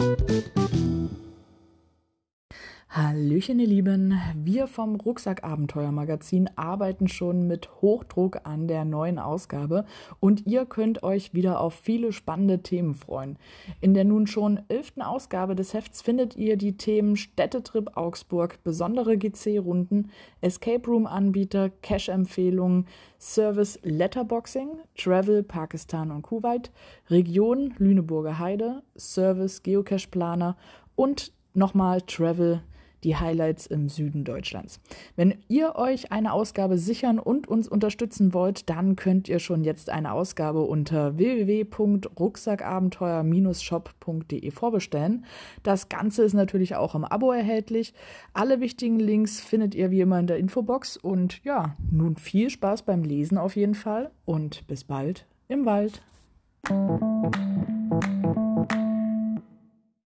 Thank you. Hallöchen, ihr Lieben. Wir vom Rucksack-Abenteuer-Magazin arbeiten schon mit Hochdruck an der neuen Ausgabe und ihr könnt euch wieder auf viele spannende Themen freuen. In der nun schon elften Ausgabe des Hefts findet ihr die Themen Städtetrip Augsburg, besondere GC-Runden, Escape Room-Anbieter, Cash-Empfehlungen, Service Letterboxing, Travel Pakistan und Kuwait, Region Lüneburger Heide, Service Geocache-Planer und nochmal Travel die Highlights im Süden Deutschlands. Wenn ihr euch eine Ausgabe sichern und uns unterstützen wollt, dann könnt ihr schon jetzt eine Ausgabe unter www.rucksackabenteuer-shop.de vorbestellen. Das Ganze ist natürlich auch im Abo erhältlich. Alle wichtigen Links findet ihr wie immer in der Infobox. Und ja, nun viel Spaß beim Lesen auf jeden Fall und bis bald im Wald.